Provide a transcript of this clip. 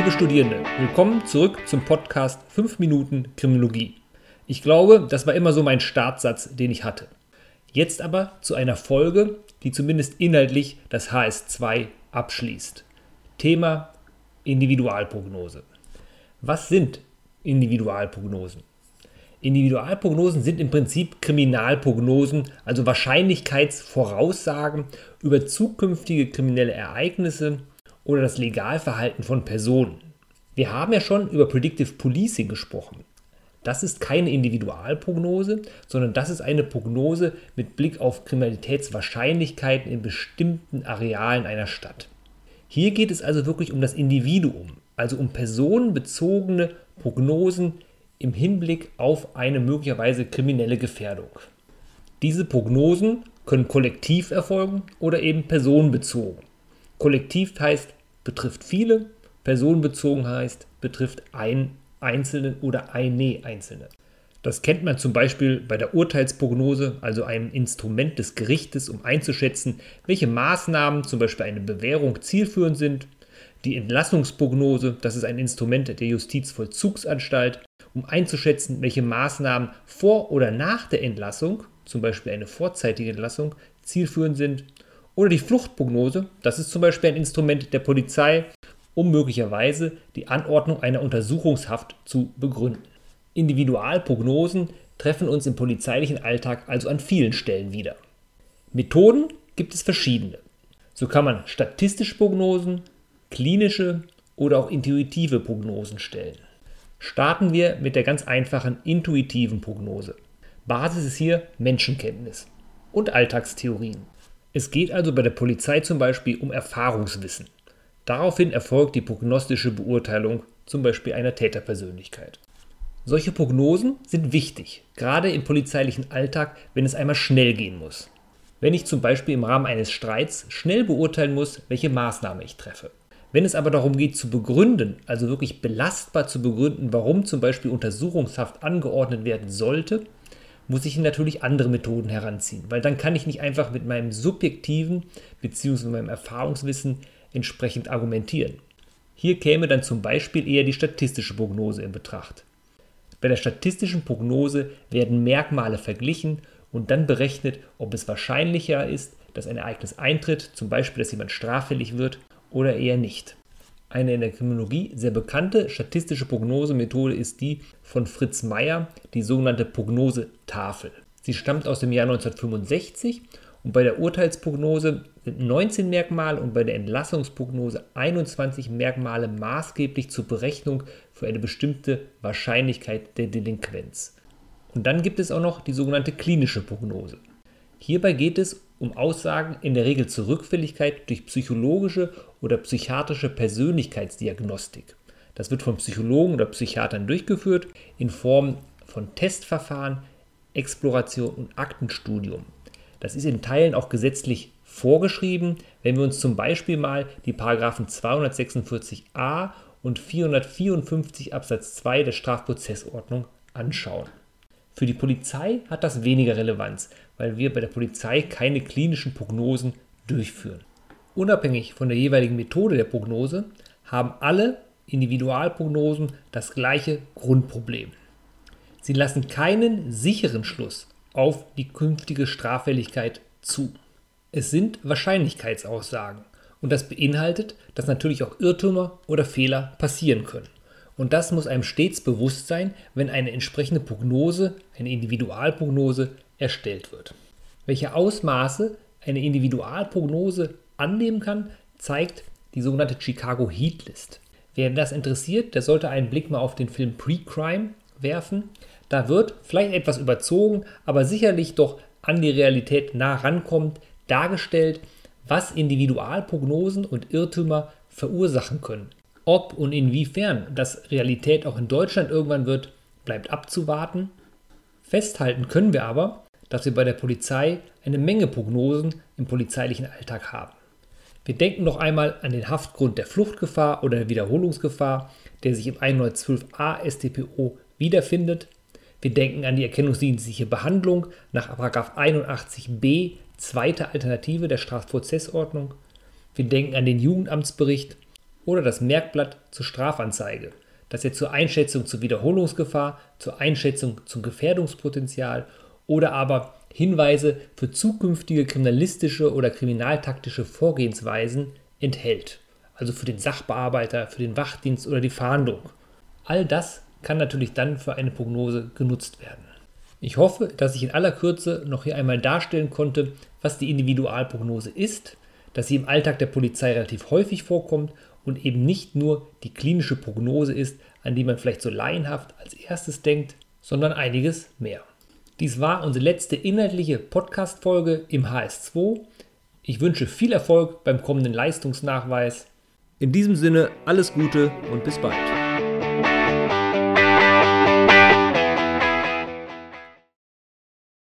Liebe Studierende, willkommen zurück zum Podcast 5 Minuten Kriminologie. Ich glaube, das war immer so mein Startsatz, den ich hatte. Jetzt aber zu einer Folge, die zumindest inhaltlich das HS2 abschließt. Thema Individualprognose. Was sind Individualprognosen? Individualprognosen sind im Prinzip Kriminalprognosen, also Wahrscheinlichkeitsvoraussagen über zukünftige kriminelle Ereignisse oder das Legalverhalten von Personen. Wir haben ja schon über Predictive Policing gesprochen. Das ist keine Individualprognose, sondern das ist eine Prognose mit Blick auf Kriminalitätswahrscheinlichkeiten in bestimmten Arealen einer Stadt. Hier geht es also wirklich um das Individuum, also um personenbezogene Prognosen im Hinblick auf eine möglicherweise kriminelle Gefährdung. Diese Prognosen können kollektiv erfolgen oder eben personenbezogen. Kollektiv heißt betrifft viele, personenbezogen heißt betrifft einen Einzelnen oder eine Einzelne. Das kennt man zum Beispiel bei der Urteilsprognose, also einem Instrument des Gerichtes, um einzuschätzen, welche Maßnahmen, zum Beispiel eine Bewährung, zielführend sind. Die Entlassungsprognose, das ist ein Instrument der Justizvollzugsanstalt, um einzuschätzen, welche Maßnahmen vor oder nach der Entlassung, zum Beispiel eine vorzeitige Entlassung, zielführend sind. Oder die Fluchtprognose, das ist zum Beispiel ein Instrument der Polizei, um möglicherweise die Anordnung einer Untersuchungshaft zu begründen. Individualprognosen treffen uns im polizeilichen Alltag also an vielen Stellen wieder. Methoden gibt es verschiedene. So kann man statistische Prognosen, klinische oder auch intuitive Prognosen stellen. Starten wir mit der ganz einfachen intuitiven Prognose. Basis ist hier Menschenkenntnis und Alltagstheorien. Es geht also bei der Polizei zum Beispiel um Erfahrungswissen. Daraufhin erfolgt die prognostische Beurteilung zum Beispiel einer Täterpersönlichkeit. Solche Prognosen sind wichtig, gerade im polizeilichen Alltag, wenn es einmal schnell gehen muss. Wenn ich zum Beispiel im Rahmen eines Streits schnell beurteilen muss, welche Maßnahme ich treffe. Wenn es aber darum geht zu begründen, also wirklich belastbar zu begründen, warum zum Beispiel Untersuchungshaft angeordnet werden sollte, muss ich natürlich andere Methoden heranziehen, weil dann kann ich nicht einfach mit meinem subjektiven bzw. meinem Erfahrungswissen entsprechend argumentieren. Hier käme dann zum Beispiel eher die statistische Prognose in Betracht. Bei der statistischen Prognose werden Merkmale verglichen und dann berechnet, ob es wahrscheinlicher ist, dass ein Ereignis eintritt, zum Beispiel, dass jemand straffällig wird oder eher nicht. Eine in der Kriminologie sehr bekannte statistische Prognosemethode ist die von Fritz Meyer, die sogenannte Prognosetafel. Sie stammt aus dem Jahr 1965 und bei der Urteilsprognose sind 19 Merkmale und bei der Entlassungsprognose 21 Merkmale maßgeblich zur Berechnung für eine bestimmte Wahrscheinlichkeit der Delinquenz. Und dann gibt es auch noch die sogenannte klinische Prognose. Hierbei geht es um Aussagen in der Regel zur Rückfälligkeit durch psychologische oder psychiatrische Persönlichkeitsdiagnostik. Das wird von Psychologen oder Psychiatern durchgeführt in Form von Testverfahren, Exploration und Aktenstudium. Das ist in Teilen auch gesetzlich vorgeschrieben, wenn wir uns zum Beispiel mal die Paragraphen 246a und 454 Absatz 2 der Strafprozessordnung anschauen. Für die Polizei hat das weniger Relevanz, weil wir bei der Polizei keine klinischen Prognosen durchführen. Unabhängig von der jeweiligen Methode der Prognose haben alle Individualprognosen das gleiche Grundproblem. Sie lassen keinen sicheren Schluss auf die künftige Straffälligkeit zu. Es sind Wahrscheinlichkeitsaussagen und das beinhaltet, dass natürlich auch Irrtümer oder Fehler passieren können. Und das muss einem stets bewusst sein, wenn eine entsprechende Prognose, eine Individualprognose erstellt wird. Welche Ausmaße eine Individualprognose annehmen kann, zeigt die sogenannte Chicago Heat List. Wer das interessiert, der sollte einen Blick mal auf den Film Pre-Crime werfen. Da wird vielleicht etwas überzogen, aber sicherlich doch an die Realität nah rankommt, dargestellt, was Individualprognosen und Irrtümer verursachen können. Ob und inwiefern das Realität auch in Deutschland irgendwann wird, bleibt abzuwarten. Festhalten können wir aber, dass wir bei der Polizei eine Menge Prognosen im polizeilichen Alltag haben. Wir denken noch einmal an den Haftgrund der Fluchtgefahr oder der Wiederholungsgefahr, der sich im 112a StPO wiederfindet. Wir denken an die erkennungsdienstliche Behandlung nach 81b, zweite Alternative der Strafprozessordnung. Wir denken an den Jugendamtsbericht oder das Merkblatt zur Strafanzeige, das ja zur Einschätzung zur Wiederholungsgefahr, zur Einschätzung zum Gefährdungspotenzial oder aber Hinweise für zukünftige kriminalistische oder kriminaltaktische Vorgehensweisen enthält. Also für den Sachbearbeiter, für den Wachdienst oder die Fahndung. All das kann natürlich dann für eine Prognose genutzt werden. Ich hoffe, dass ich in aller Kürze noch hier einmal darstellen konnte, was die Individualprognose ist, dass sie im Alltag der Polizei relativ häufig vorkommt und eben nicht nur die klinische Prognose ist, an die man vielleicht so laienhaft als erstes denkt, sondern einiges mehr. Dies war unsere letzte inhaltliche Podcast-Folge im HS2. Ich wünsche viel Erfolg beim kommenden Leistungsnachweis. In diesem Sinne alles Gute und bis bald.